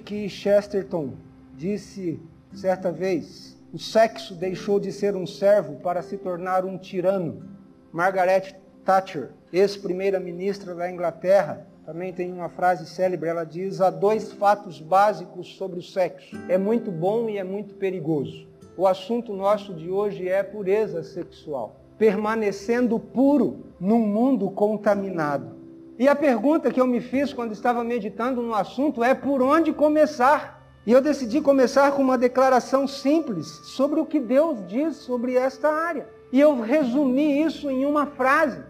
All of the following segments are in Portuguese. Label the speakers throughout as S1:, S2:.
S1: que Chesterton disse certa vez: o sexo deixou de ser um servo para se tornar um tirano. Margaret Thatcher, ex-primeira-ministra da Inglaterra, também tem uma frase célebre, ela diz: há dois fatos básicos sobre o sexo. É muito bom e é muito perigoso. O assunto nosso de hoje é pureza sexual, permanecendo puro num mundo contaminado. E a pergunta que eu me fiz quando estava meditando no assunto é por onde começar? E eu decidi começar com uma declaração simples sobre o que Deus diz sobre esta área. E eu resumi isso em uma frase.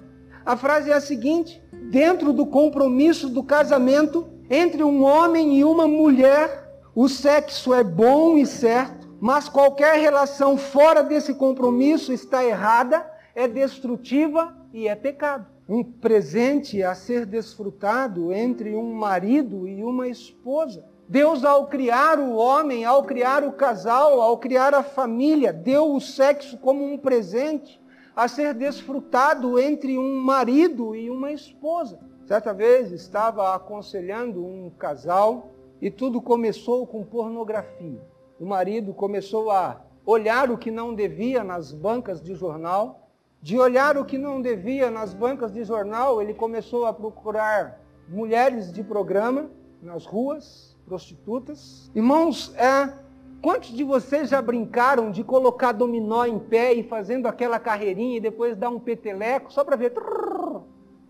S1: A frase é a seguinte: dentro do compromisso do casamento entre um homem e uma mulher, o sexo é bom e certo, mas qualquer relação fora desse compromisso está errada, é destrutiva e é pecado um presente a ser desfrutado entre um marido e uma esposa. Deus, ao criar o homem, ao criar o casal, ao criar a família, deu o sexo como um presente a ser desfrutado entre um marido e uma esposa. Certa vez estava aconselhando um casal e tudo começou com pornografia. O marido começou a olhar o que não devia nas bancas de jornal de olhar o que não devia nas bancas de jornal, ele começou a procurar mulheres de programa nas ruas, prostitutas. Irmãos, é, quantos de vocês já brincaram de colocar dominó em pé e fazendo aquela carreirinha e depois dar um peteleco só para ver?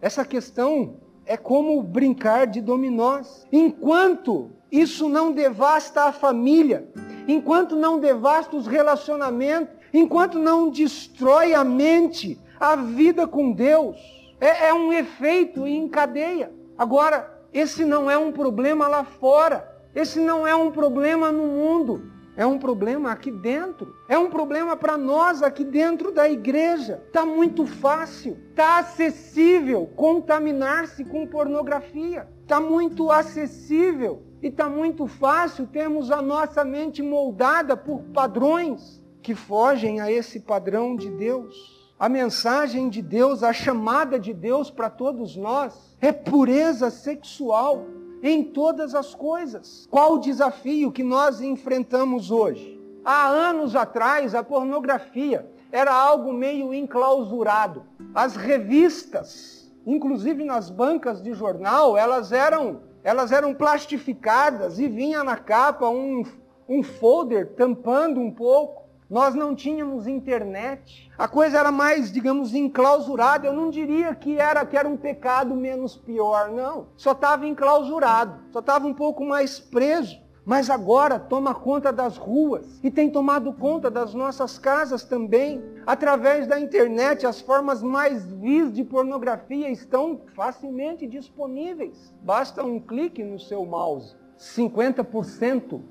S1: Essa questão é como brincar de dominós. Enquanto isso não devasta a família, enquanto não devasta os relacionamentos, enquanto não destrói a mente, a vida com Deus. É, é um efeito em cadeia. Agora, esse não é um problema lá fora. Esse não é um problema no mundo. É um problema aqui dentro. É um problema para nós aqui dentro da igreja. Está muito fácil. Está acessível contaminar-se com pornografia. Está muito acessível e está muito fácil termos a nossa mente moldada por padrões que fogem a esse padrão de Deus. A mensagem de Deus, a chamada de Deus para todos nós é pureza sexual em todas as coisas. Qual o desafio que nós enfrentamos hoje? Há anos atrás, a pornografia era algo meio enclausurado. As revistas, inclusive nas bancas de jornal, elas eram, elas eram plastificadas e vinha na capa um, um folder tampando um pouco. Nós não tínhamos internet. A coisa era mais, digamos, enclausurada. Eu não diria que era que era um pecado menos pior, não. Só estava enclausurado, só estava um pouco mais preso. Mas agora toma conta das ruas e tem tomado conta das nossas casas também. Através da internet, as formas mais vis de pornografia estão facilmente disponíveis. Basta um clique no seu mouse. 50%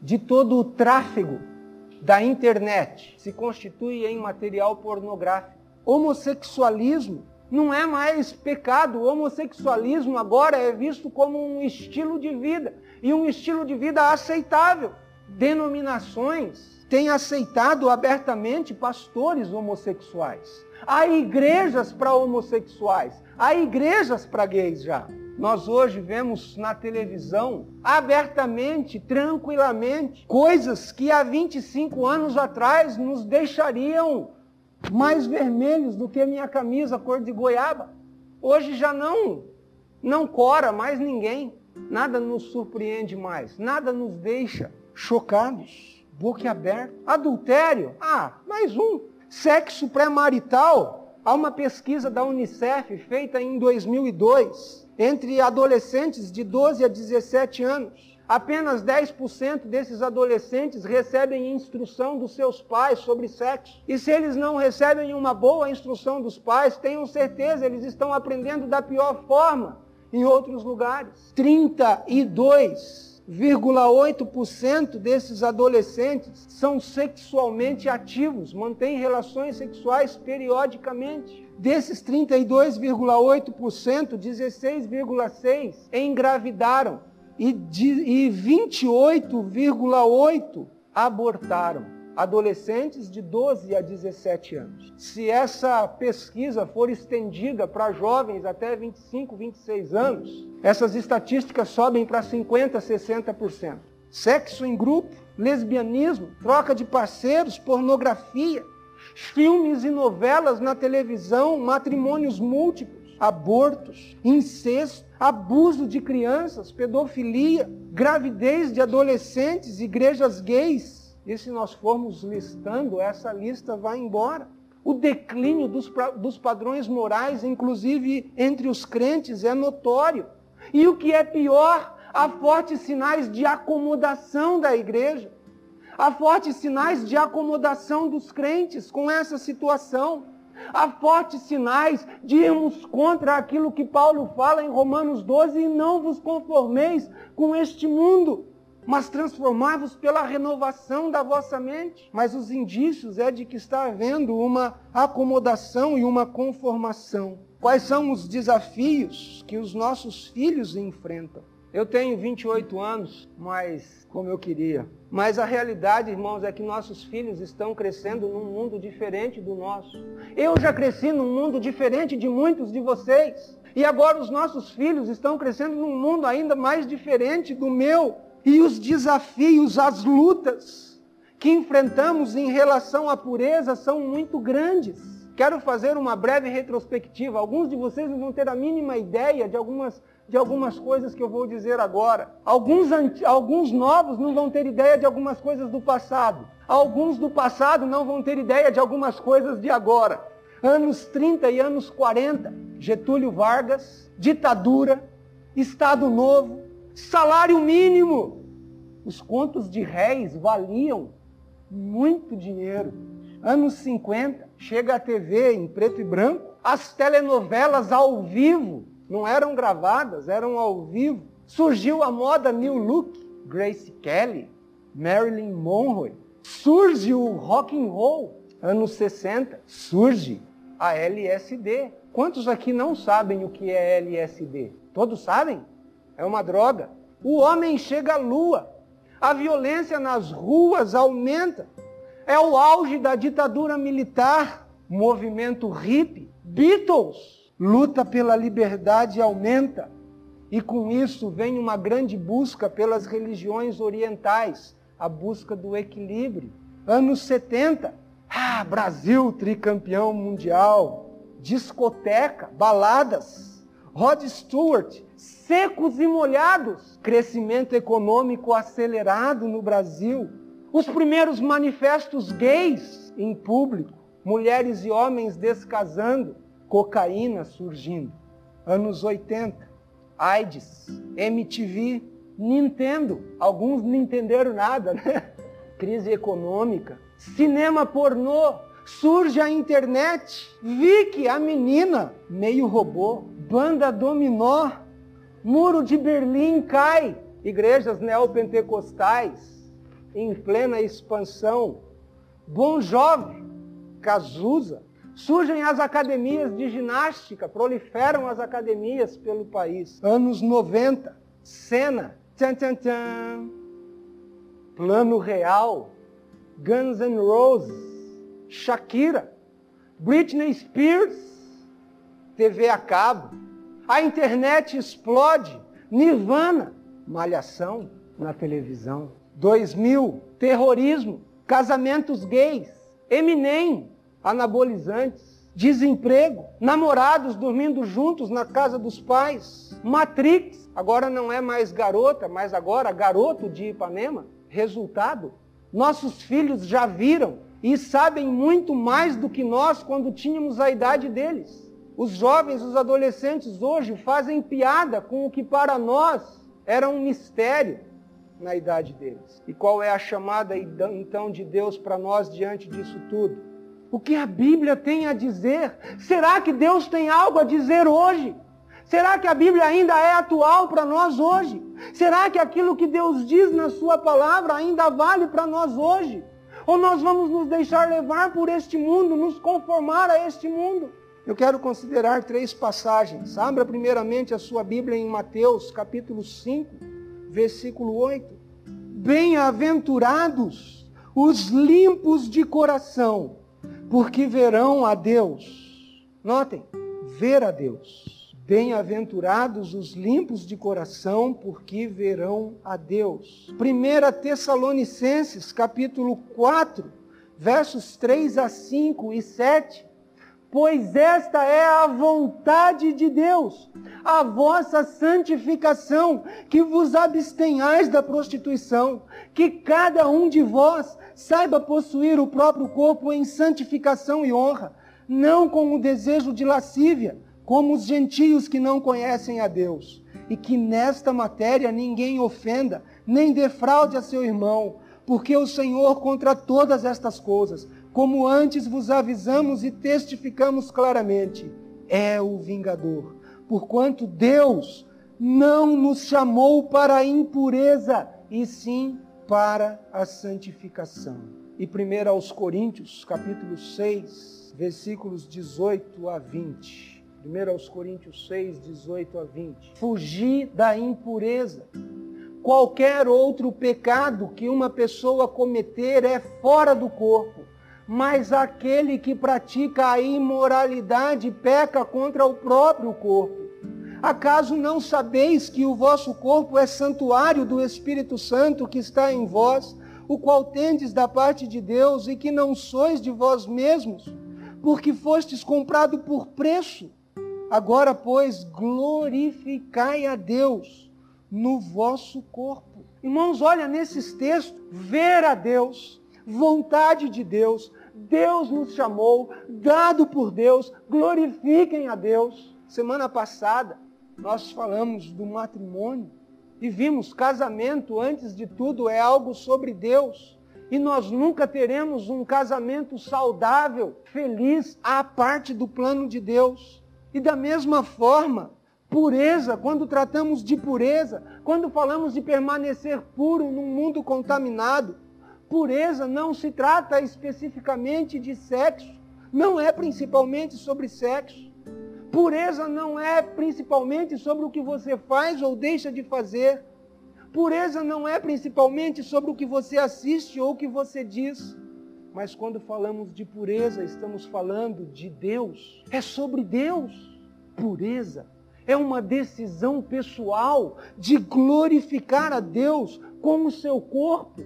S1: de todo o tráfego da internet se constitui em material pornográfico. Homossexualismo não é mais pecado. O homossexualismo agora é visto como um estilo de vida e um estilo de vida aceitável. Denominações têm aceitado abertamente pastores homossexuais. Há igrejas para homossexuais, há igrejas para gays já. Nós hoje vemos na televisão abertamente, tranquilamente, coisas que há 25 anos atrás nos deixariam mais vermelhos do que a minha camisa cor de goiaba. Hoje já não não cora mais ninguém. Nada nos surpreende mais, nada nos deixa chocados, boquiaberto. Adultério? Ah, mais um. Sexo pré-marital? Há uma pesquisa da Unicef feita em 2002 entre adolescentes de 12 a 17 anos. Apenas 10% desses adolescentes recebem instrução dos seus pais sobre sexo. E se eles não recebem uma boa instrução dos pais, tenham certeza, eles estão aprendendo da pior forma em outros lugares. 32,8% desses adolescentes são sexualmente ativos, mantêm relações sexuais periodicamente. Desses 32,8%, 16,6% engravidaram e, e 28,8% abortaram. adolescentes de 12 a 17 anos. Se essa pesquisa for estendida para jovens até 25, 26 anos, essas estatísticas sobem para 50, 60%. Sexo em grupo, lesbianismo, troca de parceiros, pornografia, filmes e novelas na televisão, matrimônios múltiplos, abortos, incesto, abuso de crianças, pedofilia, gravidez de adolescentes, igrejas gays. E se nós formos listando, essa lista vai embora. O declínio dos, dos padrões morais, inclusive entre os crentes, é notório. E o que é pior, há fortes sinais de acomodação da igreja. Há fortes sinais de acomodação dos crentes com essa situação. Há fortes sinais de irmos contra aquilo que Paulo fala em Romanos 12 e não vos conformeis com este mundo, mas transformai-vos pela renovação da vossa mente. Mas os indícios é de que está havendo uma acomodação e uma conformação. Quais são os desafios que os nossos filhos enfrentam? Eu tenho 28 anos, mas como eu queria. Mas a realidade, irmãos, é que nossos filhos estão crescendo num mundo diferente do nosso. Eu já cresci num mundo diferente de muitos de vocês. E agora os nossos filhos estão crescendo num mundo ainda mais diferente do meu. E os desafios, as lutas que enfrentamos em relação à pureza são muito grandes. Quero fazer uma breve retrospectiva. Alguns de vocês vão ter a mínima ideia de algumas de algumas coisas que eu vou dizer agora. Alguns, alguns novos não vão ter ideia de algumas coisas do passado. Alguns do passado não vão ter ideia de algumas coisas de agora. Anos 30 e anos 40, Getúlio Vargas, ditadura, Estado Novo, salário mínimo. Os contos de réis valiam muito dinheiro. Anos 50, chega a TV em preto e branco, as telenovelas ao vivo não eram gravadas, eram ao vivo. Surgiu a moda New Look, Grace Kelly, Marilyn Monroe. Surge o rock and roll, anos 60. Surge a LSD. Quantos aqui não sabem o que é LSD? Todos sabem? É uma droga. O homem chega à lua. A violência nas ruas aumenta. É o auge da ditadura militar. Movimento hippie. Beatles luta pela liberdade aumenta. E com isso vem uma grande busca pelas religiões orientais, a busca do equilíbrio. Anos 70, ah, Brasil tricampeão mundial, discoteca, baladas, Rod Stewart, secos e molhados, crescimento econômico acelerado no Brasil, os primeiros manifestos gays em público, mulheres e homens descasando, cocaína surgindo. Anos 80, AIDS, MTV, Nintendo. Alguns não entenderam nada, né? Crise econômica. Cinema pornô. Surge a internet. Vicky, a menina, meio robô. Banda dominó. Muro de Berlim cai. Igrejas neopentecostais em plena expansão. Bom jovem, Cazuza, Surgem as academias de ginástica, proliferam as academias pelo país. Anos 90, cena, tchan, tchan, tchan. Plano Real, Guns N' Roses, Shakira, Britney Spears, TV a cabo. A internet explode, Nirvana, malhação na televisão. 2000, terrorismo, casamentos gays, Eminem, anabolizantes, desemprego, namorados dormindo juntos na casa dos pais, Matrix, agora não é mais garota, mas agora garoto de Ipanema. Resultado, nossos filhos já viram e sabem muito mais do que nós quando tínhamos a idade deles. Os jovens, os adolescentes hoje fazem piada com o que para nós era um mistério na idade deles. E qual é a chamada então de Deus para nós diante disso tudo? o que a Bíblia tem a dizer. Será que Deus tem algo a dizer hoje? Será que a Bíblia ainda é atual para nós hoje? Será que aquilo que Deus diz na Sua palavra ainda vale para nós hoje? Ou nós vamos nos deixar levar por este mundo, nos conformar a este mundo? Eu quero considerar três passagens. Abra primeiramente a sua Bíblia em Mateus, capítulo 5, versículo 8. Bem-aventurados os limpos de coração, porque verão a Deus. Notem, ver a Deus. Bem-aventurados os limpos de coração, porque verão a Deus. 1 Tessalonicenses, capítulo 4, versos 3 a 5 e 7. Pois esta é a vontade de Deus, a vossa santificação, que vos abstenhais da prostituição, que cada um de vós saiba possuir o próprio corpo em santificação e honra, não com o desejo de lascívia, como os gentios que não conhecem a Deus, e que nesta matéria ninguém ofenda, nem defraude a seu irmão, porque o Senhor contra todas estas coisas, como antes vos avisamos e testificamos claramente, é o vingador. Porquanto Deus não nos chamou para a impureza, e sim para a santificação. E primeiro aos Coríntios, capítulo 6, versículos 18 a 20. 1 aos Coríntios 6, 18 a 20. Fugir da impureza. Qualquer outro pecado que uma pessoa cometer é fora do corpo, mas aquele que pratica a imoralidade peca contra o próprio corpo. Acaso não sabeis que o vosso corpo é santuário do Espírito Santo que está em vós, o qual tendes da parte de Deus e que não sois de vós mesmos, porque fostes comprado por preço? Agora, pois, glorificai a Deus no vosso corpo. Irmãos, olha nesses textos, ver a Deus, vontade de Deus, Deus nos chamou, dado por Deus, glorifiquem a Deus. Semana passada, nós falamos do matrimônio e vimos casamento, antes de tudo, é algo sobre Deus. E nós nunca teremos um casamento saudável, feliz, à parte do plano de Deus. E da mesma forma, pureza, quando tratamos de pureza, quando falamos de permanecer puro num mundo contaminado, pureza não se trata especificamente de sexo, não é principalmente sobre sexo. Pureza não é principalmente sobre o que você faz ou deixa de fazer. Pureza não é principalmente sobre o que você assiste ou o que você diz. Mas quando falamos de pureza, estamos falando de Deus. É sobre Deus. Pureza é uma decisão pessoal de glorificar a Deus com o seu corpo.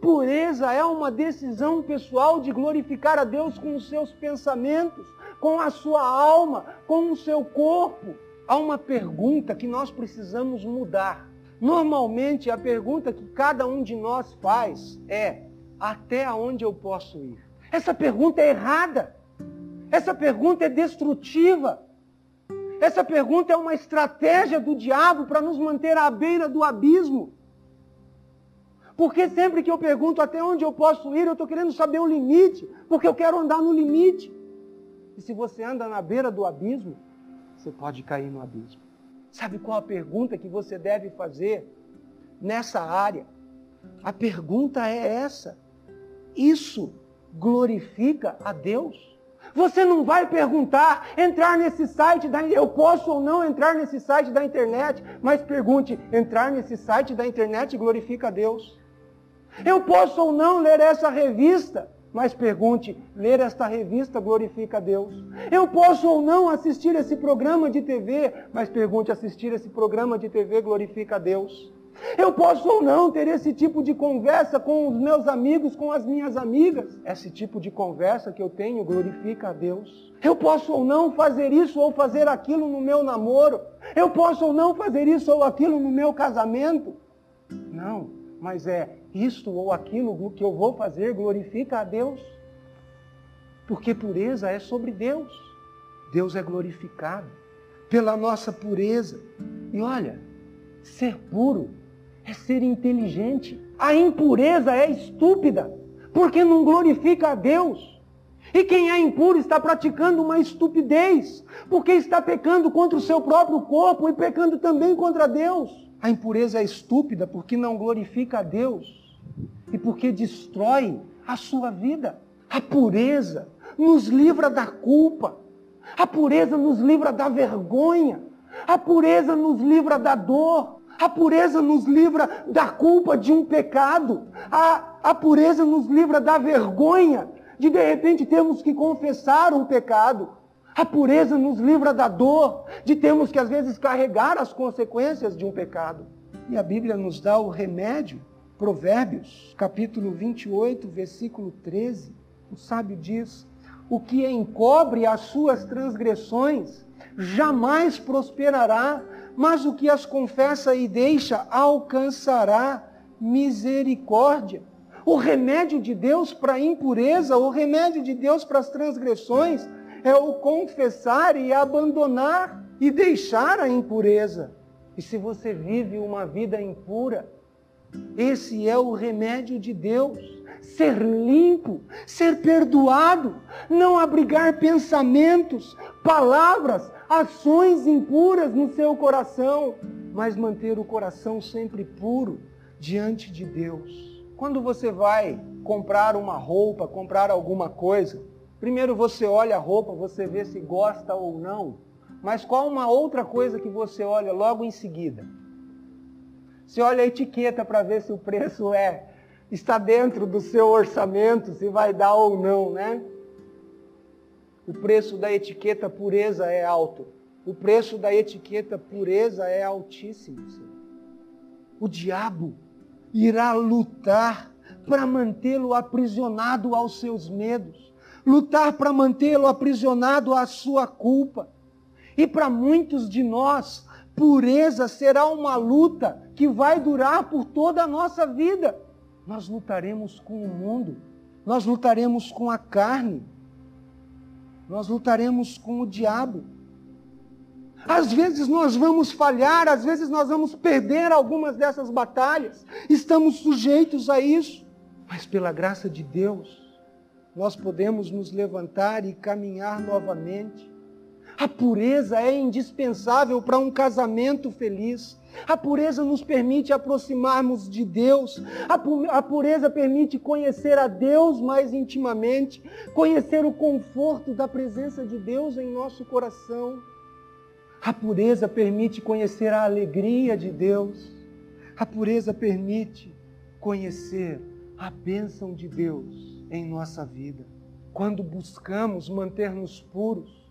S1: Pureza é uma decisão pessoal de glorificar a Deus com os seus pensamentos, com a sua alma, com o seu corpo. Há uma pergunta que nós precisamos mudar. Normalmente, a pergunta que cada um de nós faz é: até onde eu posso ir? Essa pergunta é errada. Essa pergunta é destrutiva. Essa pergunta é uma estratégia do diabo para nos manter à beira do abismo. Porque sempre que eu pergunto até onde eu posso ir, eu estou querendo saber o limite, porque eu quero andar no limite. E se você anda na beira do abismo, você pode cair no abismo. Sabe qual a pergunta que você deve fazer nessa área? A pergunta é essa: isso glorifica a Deus? Você não vai perguntar, entrar nesse site da eu posso ou não entrar nesse site da internet, mas pergunte, entrar nesse site da internet glorifica a Deus. Eu posso ou não ler essa revista, mas pergunte, ler esta revista glorifica a Deus. Eu posso ou não assistir esse programa de TV, mas pergunte, assistir esse programa de TV glorifica a Deus. Eu posso ou não ter esse tipo de conversa com os meus amigos, com as minhas amigas. Esse tipo de conversa que eu tenho glorifica a Deus. Eu posso ou não fazer isso ou fazer aquilo no meu namoro. Eu posso ou não fazer isso ou aquilo no meu casamento. Não, mas é isto ou aquilo que eu vou fazer glorifica a Deus. Porque pureza é sobre Deus. Deus é glorificado pela nossa pureza. E olha, ser puro é ser inteligente. A impureza é estúpida, porque não glorifica a Deus. E quem é impuro está praticando uma estupidez, porque está pecando contra o seu próprio corpo e pecando também contra Deus. A impureza é estúpida porque não glorifica a Deus e porque destrói a sua vida. A pureza nos livra da culpa. A pureza nos livra da vergonha. A pureza nos livra da dor. A pureza nos livra da culpa de um pecado. A, A pureza nos livra da vergonha de de repente termos que confessar um pecado. A pureza nos livra da dor de termos que às vezes carregar as consequências de um pecado. E a Bíblia nos dá o remédio. Provérbios, capítulo 28, versículo 13. O sábio diz: O que encobre as suas transgressões jamais prosperará, mas o que as confessa e deixa alcançará misericórdia. O remédio de Deus para a impureza, o remédio de Deus para as transgressões, é o confessar e abandonar e deixar a impureza. E se você vive uma vida impura, esse é o remédio de Deus. Ser limpo, ser perdoado, não abrigar pensamentos, palavras, ações impuras no seu coração, mas manter o coração sempre puro diante de Deus. Quando você vai comprar uma roupa, comprar alguma coisa, primeiro você olha a roupa, você vê se gosta ou não, mas qual uma outra coisa que você olha logo em seguida? Você olha a etiqueta para ver se o preço é está dentro do seu orçamento, se vai dar ou não, né? O preço da etiqueta pureza é alto. O preço da etiqueta pureza é altíssimo. O diabo irá lutar para mantê-lo aprisionado aos seus medos, lutar para mantê-lo aprisionado à sua culpa. E para muitos de nós, pureza será uma luta que vai durar por toda a nossa vida. Nós lutaremos com o mundo, nós lutaremos com a carne, nós lutaremos com o diabo. Às vezes nós vamos falhar, às vezes nós vamos perder algumas dessas batalhas. Estamos sujeitos a isso. Mas pela graça de Deus, nós podemos nos levantar e caminhar novamente. A pureza é indispensável para um casamento feliz. A pureza nos permite aproximarmos de Deus. A pureza permite conhecer a Deus mais intimamente, conhecer o conforto da presença de Deus em nosso coração. A pureza permite conhecer a alegria de Deus. A pureza permite conhecer a bênção de Deus em nossa vida. Quando buscamos manter-nos puros,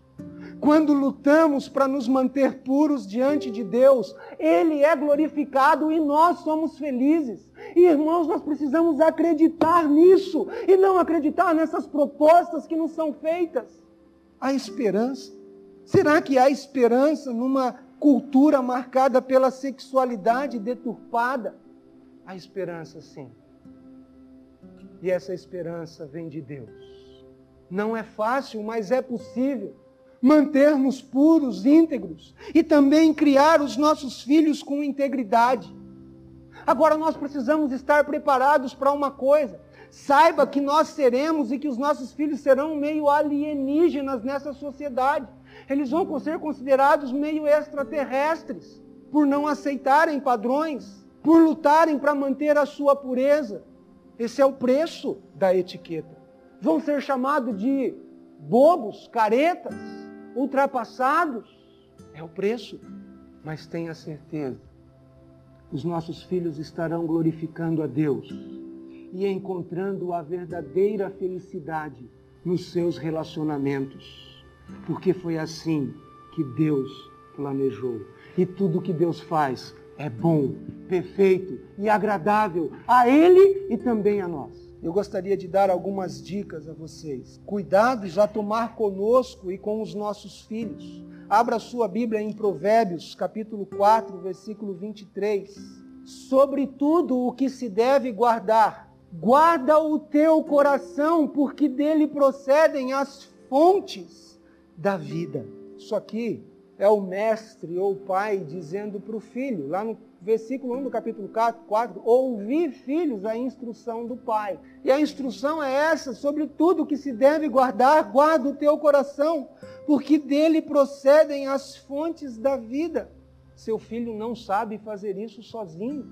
S1: quando lutamos para nos manter puros diante de Deus, Ele é glorificado e nós somos felizes. E, irmãos, nós precisamos acreditar nisso e não acreditar nessas propostas que nos são feitas. A esperança. Será que há esperança numa cultura marcada pela sexualidade deturpada? Há esperança, sim. E essa esperança vem de Deus. Não é fácil, mas é possível mantermos puros, íntegros e também criar os nossos filhos com integridade. Agora nós precisamos estar preparados para uma coisa. Saiba que nós seremos e que os nossos filhos serão meio alienígenas nessa sociedade. Eles vão ser considerados meio extraterrestres por não aceitarem padrões, por lutarem para manter a sua pureza. Esse é o preço da etiqueta. Vão ser chamados de bobos, caretas, ultrapassados. É o preço. Mas tenha certeza, os nossos filhos estarão glorificando a Deus e encontrando a verdadeira felicidade nos seus relacionamentos. Porque foi assim que Deus planejou. E tudo que Deus faz é bom, perfeito e agradável a Ele e também a nós eu gostaria de dar algumas dicas a vocês. Cuidado já tomar conosco e com os nossos filhos. Abra sua Bíblia em Provérbios, capítulo 4, versículo 23. Sobre tudo o que se deve guardar, guarda o teu coração, porque dele procedem as fontes da vida. Isso aqui é o mestre ou o pai dizendo para o filho, lá no versículo 1 do capítulo 4, 4 ouvi, filhos, a instrução do pai. E a instrução é essa, sobre tudo que se deve guardar, guarda o teu coração, porque dele procedem as fontes da vida. Seu filho não sabe fazer isso sozinho.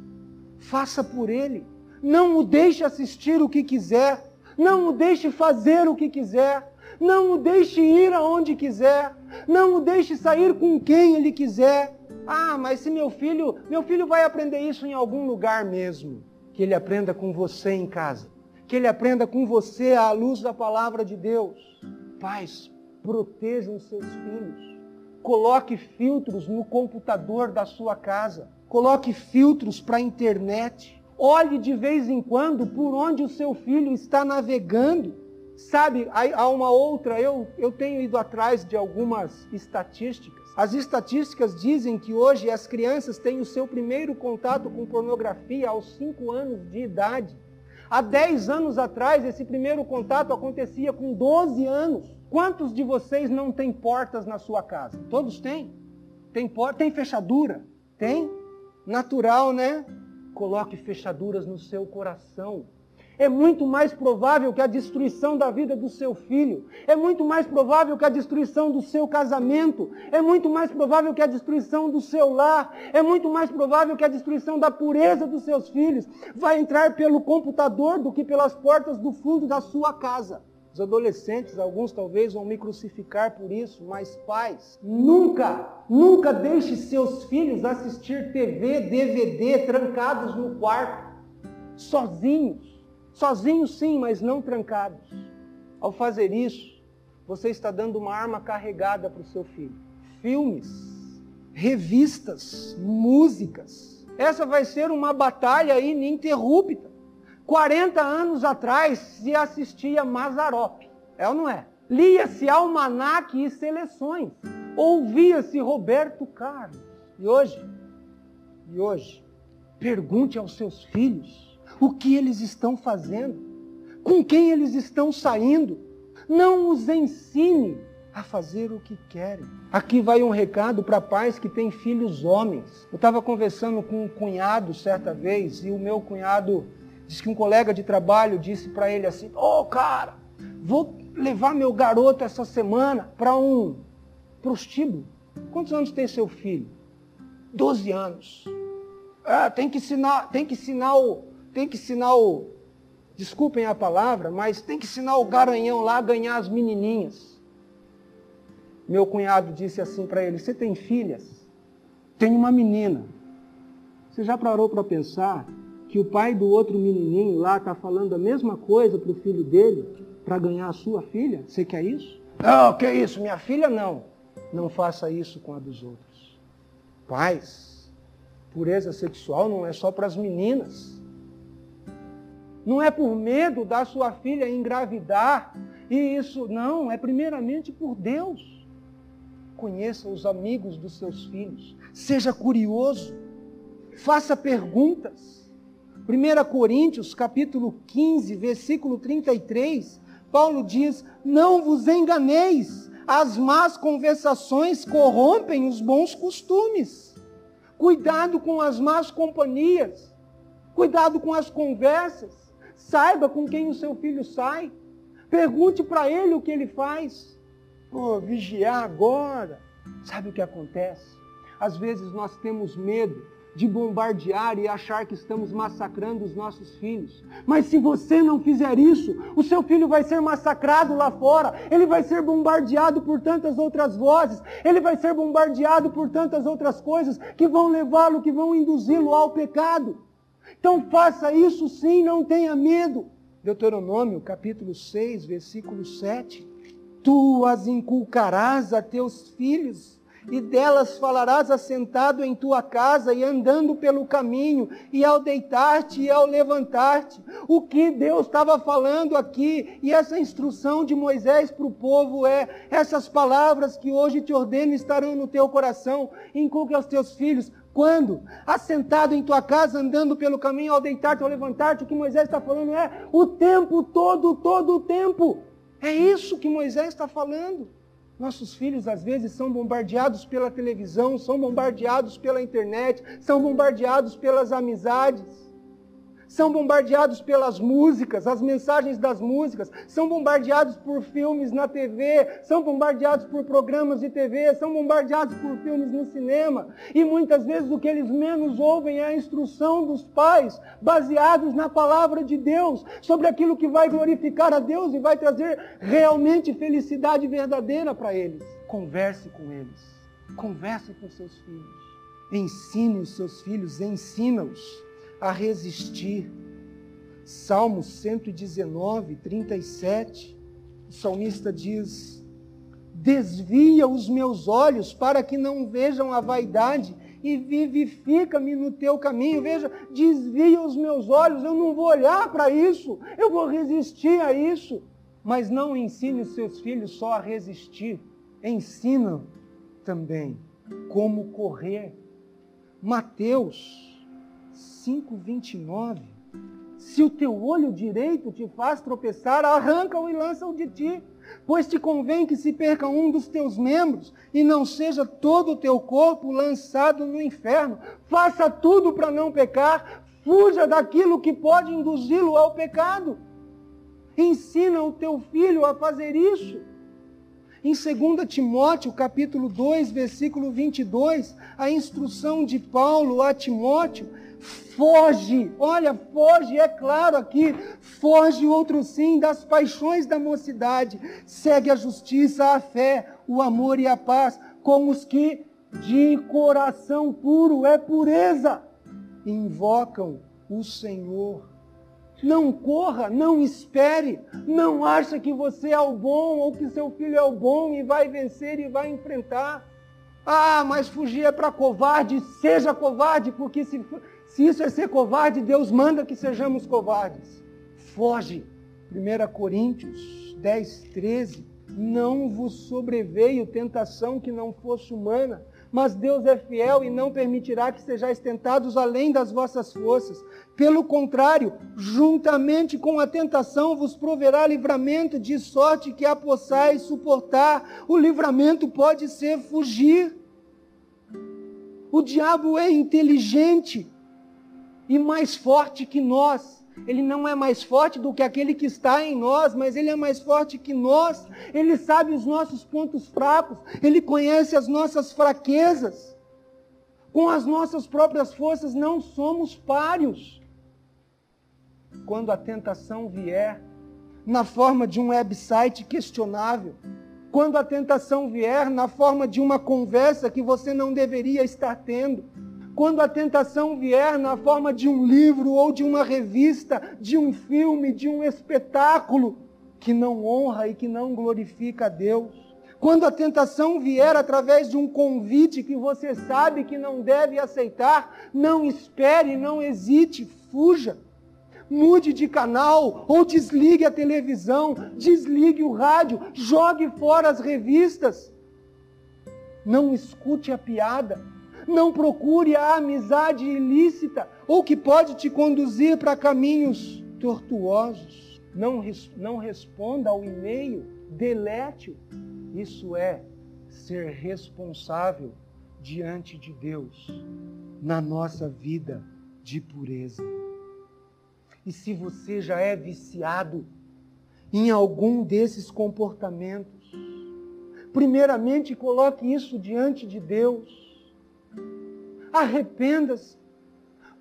S1: Faça por ele. Não o deixe assistir o que quiser. Não o deixe fazer o que quiser. Não o deixe ir aonde quiser. Não o deixe sair com quem ele quiser. Ah, mas se meu filho, meu filho vai aprender isso em algum lugar mesmo. Que ele aprenda com você em casa. que ele aprenda com você à luz da palavra de Deus. Pais, protejam seus filhos. Coloque filtros no computador da sua casa. Coloque filtros para a internet. Olhe de vez em quando por onde o seu filho está navegando. Sabe, há uma outra, eu, eu tenho ido atrás de algumas estatísticas. As estatísticas dizem que hoje as crianças têm o seu primeiro contato com pornografia aos 5 anos de idade. Há 10 anos atrás, esse primeiro contato acontecia com 12 anos. Quantos de vocês não têm portas na sua casa? Todos têm? Tem porta, tem fechadura? Tem? Natural, né? Coloque fechaduras no seu coração. É muito mais provável que a destruição da vida do seu filho. É muito mais provável que a destruição do seu casamento. É muito mais provável que a destruição do seu lar. É muito mais provável que a destruição da pureza dos seus filhos vai entrar pelo computador do que pelas portas do fundo da sua casa. Os adolescentes, alguns talvez vão me crucificar por isso, mas pais, nunca, nunca deixe seus filhos assistir TV, DVD trancados no quarto, sozinhos. Sozinhos sim, mas não trancados. Ao fazer isso, você está dando uma arma carregada para o seu filho. Filmes, revistas, músicas. Essa vai ser uma batalha ininterrupta. 40 anos atrás se assistia Mazarop. É ou não é? Lia-se almanaque e seleções. Ouvia-se Roberto Carlos. E hoje? E hoje? Pergunte aos seus filhos o que eles estão fazendo, com quem eles estão saindo. Não os ensine a fazer o que querem. Aqui vai um recado para pais que têm filhos homens. Eu estava conversando com um cunhado certa vez e o meu cunhado Diz que um colega de trabalho disse para ele assim: Ô oh, cara, vou levar meu garoto essa semana para um prostíbulo. Quantos anos tem seu filho? Doze anos. Ah, tem que ensinar, tem que ensinar o, tem que ensinar o, desculpem a palavra, mas tem que ensinar o garanhão lá a ganhar as menininhas. Meu cunhado disse assim para ele: Você tem filhas? Tem uma menina. Você já parou para pensar que o pai do outro menininho lá está falando a mesma coisa para o filho dele para ganhar a sua filha? Você quer isso? Não, que isso? Minha filha não. Não faça isso com a dos outros. Pais, pureza sexual não é só para as meninas. Não é por medo da sua filha engravidar. E isso não, é primeiramente por Deus. Conheça os amigos dos seus filhos. Seja curioso. Faça perguntas. 1 Coríntios, capítulo 15, versículo 33, Paulo diz: Não vos enganeis, as más conversações corrompem os bons costumes. Cuidado com as más companhias. Cuidado com as conversas. Saiba com quem o seu filho sai. Pergunte para ele o que ele faz. Pô, vigiar agora. Sabe o que acontece? Às vezes nós temos medo de bombardear e achar que estamos massacrando os nossos filhos. Mas se você não fizer isso, o seu filho vai ser massacrado lá fora, ele vai ser bombardeado por tantas outras vozes, ele vai ser bombardeado por tantas outras coisas que vão levá-lo, que vão induzi-lo ao pecado. Então faça isso sim, não tenha medo. Deuteronômio capítulo 6, versículo 7. Tu as inculcarás a teus filhos e delas falarás assentado em tua casa e andando pelo caminho, e ao deitar-te e ao levantar-te. O que Deus estava falando aqui, e essa instrução de Moisés para o povo é: essas palavras que hoje te ordeno estarão no teu coração, inculque aos teus filhos. Quando? Assentado em tua casa, andando pelo caminho, ao deitar-te, ao levantar-te, o que Moisés está falando é o tempo todo, todo o tempo. É isso que Moisés está falando. Nossos filhos às vezes são bombardeados pela televisão, são bombardeados pela internet, são bombardeados pelas amizades são bombardeados pelas músicas, as mensagens das músicas, são bombardeados por filmes na TV, são bombardeados por programas de TV, são bombardeados por filmes no cinema. E muitas vezes o que eles menos ouvem é a instrução dos pais, baseados na palavra de Deus, sobre aquilo que vai glorificar a Deus e vai trazer realmente felicidade verdadeira para eles. Converse com eles. Converse com seus filhos. Ensine os seus filhos, ensina-os a resistir. Salmos 119, 37, o salmista diz: Desvia os meus olhos para que não vejam a vaidade e vivifica-me no teu caminho. Veja, desvia os meus olhos, eu não vou olhar para isso, eu vou resistir a isso. Mas não ensine os seus filhos só a resistir, ensina também como correr. Mateus 5:29 Se o teu olho direito te faz tropeçar, arranca-o e lança-o de ti, pois te convém que se perca um dos teus membros e não seja todo o teu corpo lançado no inferno. Faça tudo para não pecar, fuja daquilo que pode induzi-lo ao pecado. Ensina o teu filho a fazer isso. Em 2 Timóteo, capítulo 2, versículo 22, a instrução de Paulo a Timóteo, foge, olha, foge, é claro aqui, foge outro sim das paixões da mocidade, segue a justiça, a fé, o amor e a paz, com os que de coração puro é pureza, invocam o Senhor não corra, não espere, não acha que você é o bom ou que seu filho é o bom e vai vencer e vai enfrentar. Ah, mas fugir é para covarde, seja covarde, porque se, se isso é ser covarde, Deus manda que sejamos covardes. Foge. 1 Coríntios 10, 13. Não vos sobreveio tentação que não fosse humana, mas Deus é fiel e não permitirá que sejais tentados além das vossas forças. Pelo contrário, juntamente com a tentação vos proverá livramento, de sorte que a possais suportar. O livramento pode ser fugir. O diabo é inteligente e mais forte que nós. Ele não é mais forte do que aquele que está em nós, mas ele é mais forte que nós. Ele sabe os nossos pontos fracos, ele conhece as nossas fraquezas. Com as nossas próprias forças não somos páreos quando a tentação vier na forma de um website questionável, quando a tentação vier na forma de uma conversa que você não deveria estar tendo, quando a tentação vier na forma de um livro ou de uma revista, de um filme, de um espetáculo que não honra e que não glorifica a Deus. Quando a tentação vier através de um convite que você sabe que não deve aceitar, não espere, não hesite, fuja mude de canal ou desligue a televisão, desligue o rádio, jogue fora as revistas. Não escute a piada, não procure a amizade ilícita ou que pode te conduzir para caminhos tortuosos. Não, não responda ao e-mail, delete-o. Isso é ser responsável diante de Deus na nossa vida de pureza. E se você já é viciado em algum desses comportamentos, primeiramente coloque isso diante de Deus. Arrependa-se.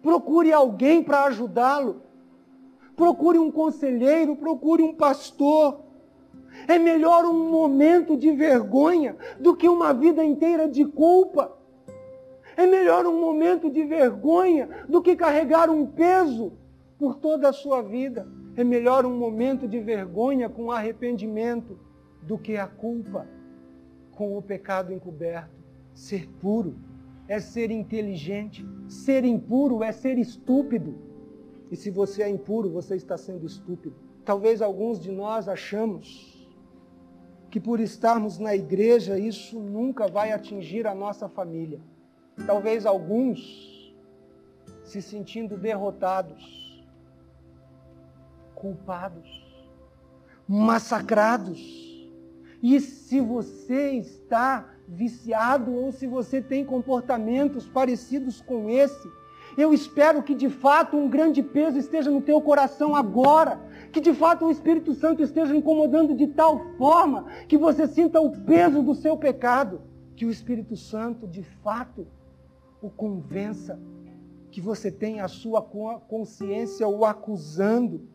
S1: Procure alguém para ajudá-lo. Procure um conselheiro, procure um pastor. É melhor um momento de vergonha do que uma vida inteira de culpa. É melhor um momento de vergonha do que carregar um peso por toda a sua vida. É melhor um momento de vergonha com arrependimento do que a culpa com o pecado encoberto. Ser puro é ser inteligente, ser impuro é ser estúpido. E se você é impuro, você está sendo estúpido. Talvez alguns de nós achamos que por estarmos na igreja isso nunca vai atingir a nossa família. Talvez alguns se sentindo derrotados culpados, massacrados. E se você está viciado ou se você tem comportamentos parecidos com esse, eu espero que de fato um grande peso esteja no teu coração agora, que de fato o Espírito Santo esteja incomodando de tal forma que você sinta o peso do seu pecado, que o Espírito Santo de fato o convença, que você tenha a sua consciência o acusando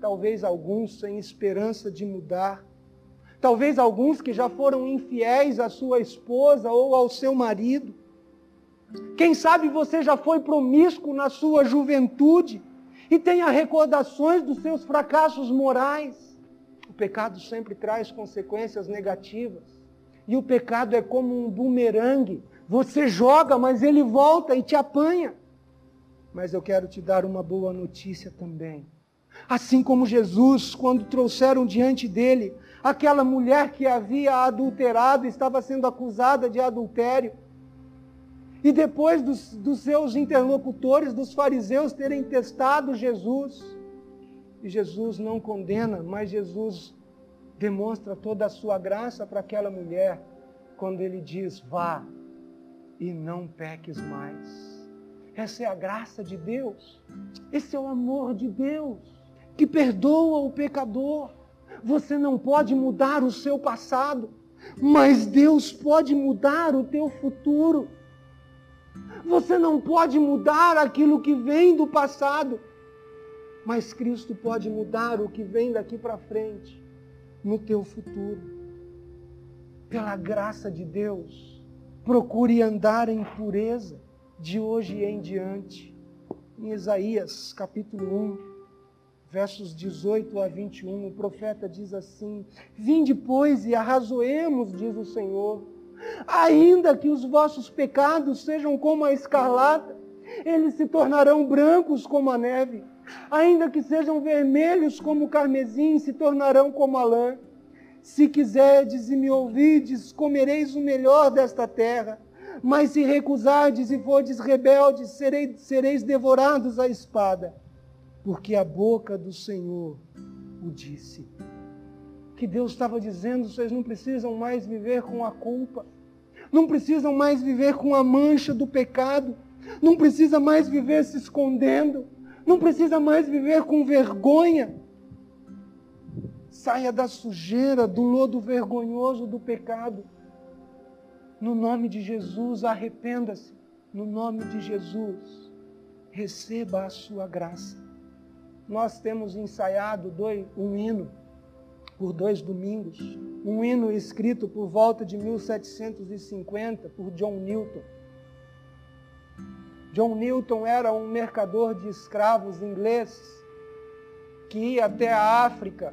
S1: talvez alguns sem esperança de mudar, talvez alguns que já foram infiéis à sua esposa ou ao seu marido. Quem sabe você já foi promíscuo na sua juventude e tenha recordações dos seus fracassos morais. O pecado sempre traz consequências negativas. E o pecado é como um bumerangue. Você joga, mas ele volta e te apanha. Mas eu quero te dar uma boa notícia também. Assim como Jesus, quando trouxeram diante dele aquela mulher que havia adulterado, estava sendo acusada de adultério, e depois dos, dos seus interlocutores, dos fariseus, terem testado Jesus, e Jesus não condena, mas Jesus demonstra toda a sua graça para aquela mulher, quando ele diz: vá e não peques mais. Essa é a graça de Deus, esse é o amor de Deus, que perdoa o pecador. Você não pode mudar o seu passado, mas Deus pode mudar o teu futuro. Você não pode mudar aquilo que vem do passado, mas Cristo pode mudar o que vem daqui para frente, no teu futuro. Pela graça de Deus, procure andar em pureza de hoje em diante. Em Isaías capítulo 1, versos 18 a 21, o profeta diz assim: Vinde, pois, e arrazoemos, diz o Senhor Ainda que os vossos pecados sejam como a escarlata, eles se tornarão brancos como a neve. Ainda que sejam vermelhos como o carmesim, se tornarão como a lã. Se quiserdes e me ouvides, comereis o melhor desta terra. Mas se recusardes e fordes rebeldes, sereis, sereis devorados à espada. Porque a boca do Senhor o disse que Deus estava dizendo: vocês não precisam mais viver com a culpa, não precisam mais viver com a mancha do pecado, não precisa mais viver se escondendo, não precisa mais viver com vergonha. Saia da sujeira, do lodo vergonhoso do pecado. No nome de Jesus, arrependa-se. No nome de Jesus, receba a sua graça. Nós temos ensaiado dois, um hino por dois domingos, um hino escrito por volta de 1750 por John Newton. John Newton era um mercador de escravos inglês que ia até a África,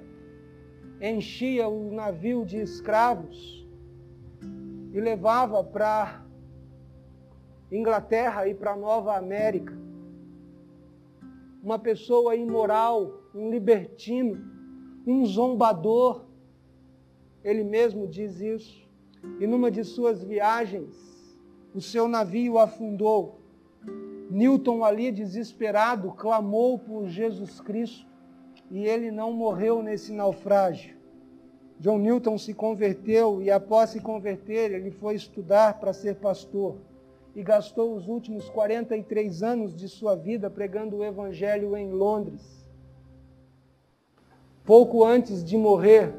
S1: enchia o navio de escravos e levava para Inglaterra e para Nova América. Uma pessoa imoral, um libertino, um zombador. Ele mesmo diz isso. E numa de suas viagens, o seu navio afundou. Newton, ali desesperado, clamou por Jesus Cristo e ele não morreu nesse naufrágio. John Newton se converteu e, após se converter, ele foi estudar para ser pastor e gastou os últimos 43 anos de sua vida pregando o Evangelho em Londres. Pouco antes de morrer,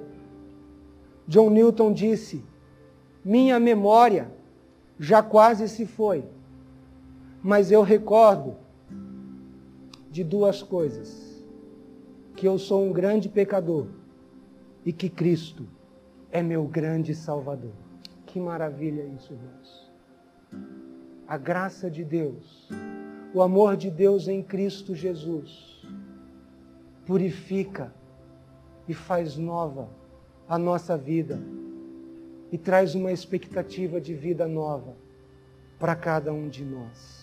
S1: John Newton disse: Minha memória já quase se foi, mas eu recordo de duas coisas: que eu sou um grande pecador e que Cristo é meu grande Salvador. Que maravilha isso, irmãos. A graça de Deus, o amor de Deus em Cristo Jesus, purifica e faz nova a nossa vida e traz uma expectativa de vida nova para cada um de nós.